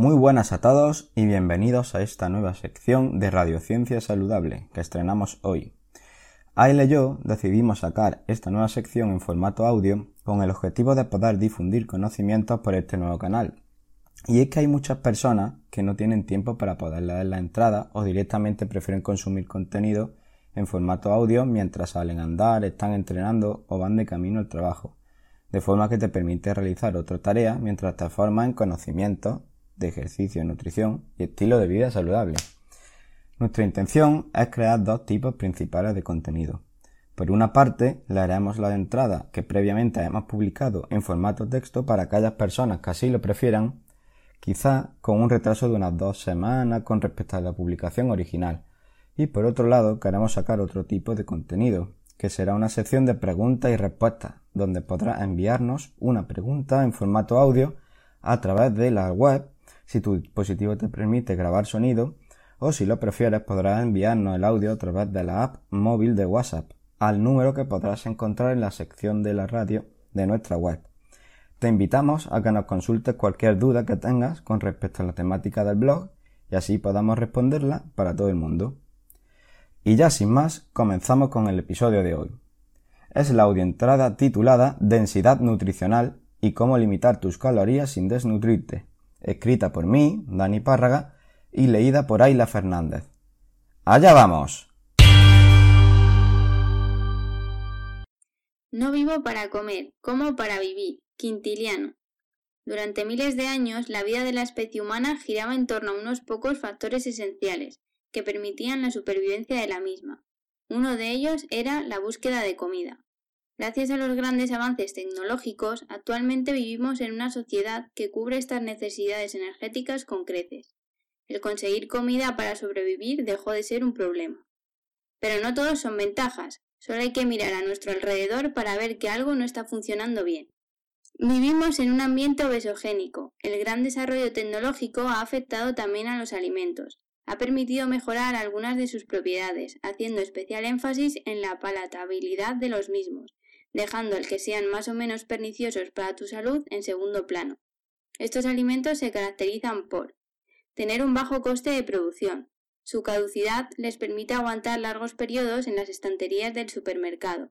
Muy buenas a todos y bienvenidos a esta nueva sección de Radiociencia Saludable que estrenamos hoy. Aile y yo decidimos sacar esta nueva sección en formato audio con el objetivo de poder difundir conocimientos por este nuevo canal. Y es que hay muchas personas que no tienen tiempo para poder leer la entrada o directamente prefieren consumir contenido en formato audio mientras salen a andar, están entrenando o van de camino al trabajo, de forma que te permite realizar otra tarea mientras te formas en conocimientos de ejercicio, nutrición y estilo de vida saludable. Nuestra intención es crear dos tipos principales de contenido. Por una parte, leeremos la entrada que previamente hemos publicado en formato texto para aquellas personas que así lo prefieran, quizá con un retraso de unas dos semanas con respecto a la publicación original. Y por otro lado, queremos sacar otro tipo de contenido, que será una sección de preguntas y respuestas, donde podrás enviarnos una pregunta en formato audio a través de la web si tu dispositivo te permite grabar sonido o si lo prefieres podrás enviarnos el audio a través de la app móvil de WhatsApp al número que podrás encontrar en la sección de la radio de nuestra web. Te invitamos a que nos consultes cualquier duda que tengas con respecto a la temática del blog y así podamos responderla para todo el mundo. Y ya sin más, comenzamos con el episodio de hoy. Es la entrada titulada Densidad nutricional y cómo limitar tus calorías sin desnutrirte, escrita por mí, Dani Párraga, y leída por Ayla Fernández. ¡Allá vamos! No vivo para comer, como para vivir. Quintiliano. Durante miles de años, la vida de la especie humana giraba en torno a unos pocos factores esenciales que permitían la supervivencia de la misma. Uno de ellos era la búsqueda de comida. Gracias a los grandes avances tecnológicos, actualmente vivimos en una sociedad que cubre estas necesidades energéticas con creces. El conseguir comida para sobrevivir dejó de ser un problema. Pero no todos son ventajas, solo hay que mirar a nuestro alrededor para ver que algo no está funcionando bien. Vivimos en un ambiente obesogénico. El gran desarrollo tecnológico ha afectado también a los alimentos. Ha permitido mejorar algunas de sus propiedades, haciendo especial énfasis en la palatabilidad de los mismos, dejando el que sean más o menos perniciosos para tu salud en segundo plano. Estos alimentos se caracterizan por tener un bajo coste de producción. Su caducidad les permite aguantar largos periodos en las estanterías del supermercado.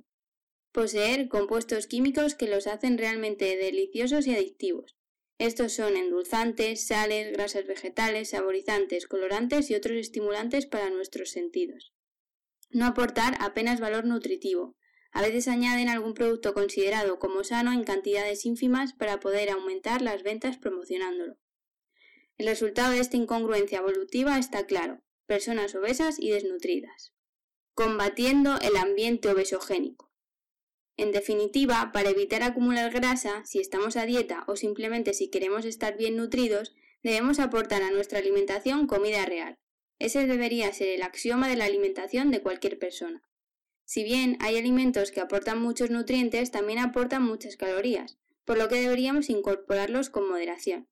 Poseer compuestos químicos que los hacen realmente deliciosos y adictivos. Estos son endulzantes, sales, grasas vegetales, saborizantes, colorantes y otros estimulantes para nuestros sentidos. No aportar apenas valor nutritivo, a veces añaden algún producto considerado como sano en cantidades ínfimas para poder aumentar las ventas promocionándolo. El resultado de esta incongruencia evolutiva está claro, personas obesas y desnutridas. Combatiendo el ambiente obesogénico. En definitiva, para evitar acumular grasa, si estamos a dieta o simplemente si queremos estar bien nutridos, debemos aportar a nuestra alimentación comida real. Ese debería ser el axioma de la alimentación de cualquier persona. Si bien hay alimentos que aportan muchos nutrientes, también aportan muchas calorías, por lo que deberíamos incorporarlos con moderación.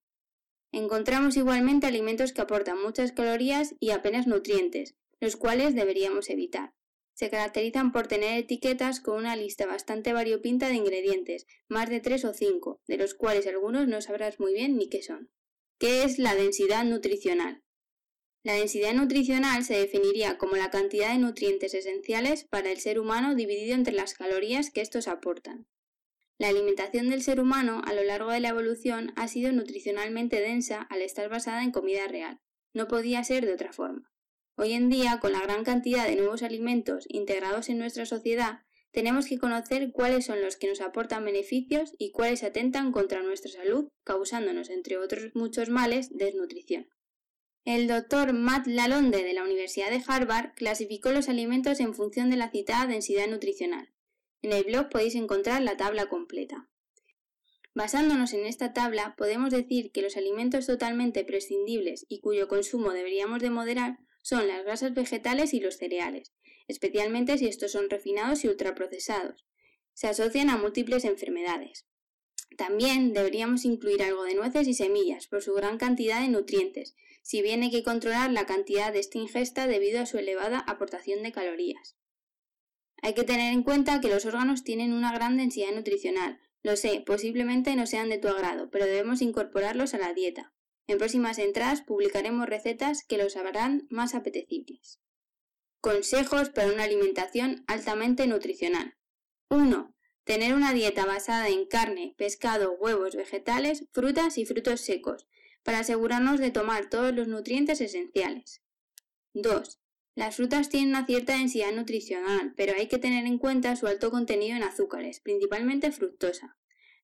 Encontramos igualmente alimentos que aportan muchas calorías y apenas nutrientes, los cuales deberíamos evitar. Se caracterizan por tener etiquetas con una lista bastante variopinta de ingredientes, más de tres o cinco, de los cuales algunos no sabrás muy bien ni qué son. ¿Qué es la densidad nutricional? La densidad nutricional se definiría como la cantidad de nutrientes esenciales para el ser humano dividido entre las calorías que estos aportan. La alimentación del ser humano a lo largo de la evolución ha sido nutricionalmente densa al estar basada en comida real. No podía ser de otra forma. Hoy en día, con la gran cantidad de nuevos alimentos integrados en nuestra sociedad, tenemos que conocer cuáles son los que nos aportan beneficios y cuáles atentan contra nuestra salud, causándonos, entre otros muchos males, desnutrición. El doctor Matt Lalonde de la Universidad de Harvard clasificó los alimentos en función de la citada densidad nutricional. En el blog podéis encontrar la tabla completa. Basándonos en esta tabla, podemos decir que los alimentos totalmente prescindibles y cuyo consumo deberíamos de moderar son las grasas vegetales y los cereales, especialmente si estos son refinados y ultraprocesados. Se asocian a múltiples enfermedades. También deberíamos incluir algo de nueces y semillas por su gran cantidad de nutrientes, si bien hay que controlar la cantidad de esta ingesta debido a su elevada aportación de calorías. Hay que tener en cuenta que los órganos tienen una gran densidad nutricional, lo sé, posiblemente no sean de tu agrado, pero debemos incorporarlos a la dieta. En próximas entradas publicaremos recetas que los harán más apetecibles. Consejos para una alimentación altamente nutricional. 1. Tener una dieta basada en carne, pescado, huevos, vegetales, frutas y frutos secos, para asegurarnos de tomar todos los nutrientes esenciales. 2. Las frutas tienen una cierta densidad nutricional, pero hay que tener en cuenta su alto contenido en azúcares, principalmente fructosa.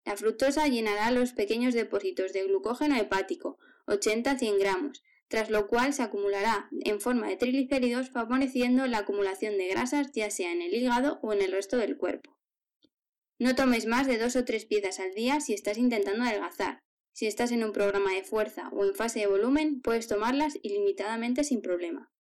La fructosa llenará los pequeños depósitos de glucógeno hepático, 80-100 gramos, tras lo cual se acumulará en forma de triglicéridos favoreciendo la acumulación de grasas ya sea en el hígado o en el resto del cuerpo. No tomes más de dos o tres piezas al día si estás intentando adelgazar. Si estás en un programa de fuerza o en fase de volumen, puedes tomarlas ilimitadamente sin problema.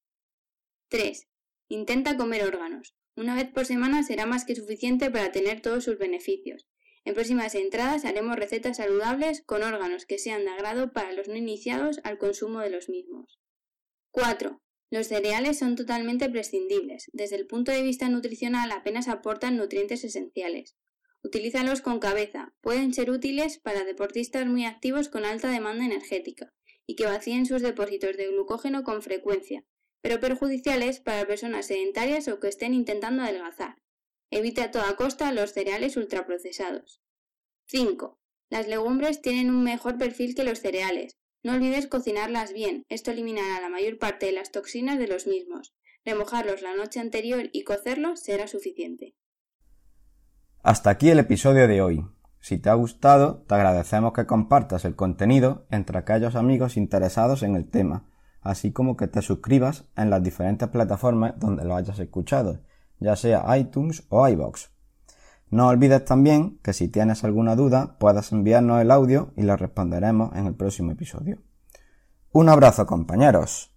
3. Intenta comer órganos. Una vez por semana será más que suficiente para tener todos sus beneficios. En próximas entradas haremos recetas saludables con órganos que sean de agrado para los no iniciados al consumo de los mismos. 4. Los cereales son totalmente prescindibles. Desde el punto de vista nutricional apenas aportan nutrientes esenciales. Utilízalos con cabeza. Pueden ser útiles para deportistas muy activos con alta demanda energética y que vacíen sus depósitos de glucógeno con frecuencia, pero perjudiciales para personas sedentarias o que estén intentando adelgazar. Evita a toda costa los cereales ultraprocesados. 5. Las legumbres tienen un mejor perfil que los cereales. No olvides cocinarlas bien, esto eliminará la mayor parte de las toxinas de los mismos. Remojarlos la noche anterior y cocerlos será suficiente. Hasta aquí el episodio de hoy. Si te ha gustado, te agradecemos que compartas el contenido entre aquellos amigos interesados en el tema así como que te suscribas en las diferentes plataformas donde lo hayas escuchado, ya sea iTunes o iBox. No olvides también que si tienes alguna duda puedas enviarnos el audio y lo responderemos en el próximo episodio. Un abrazo compañeros.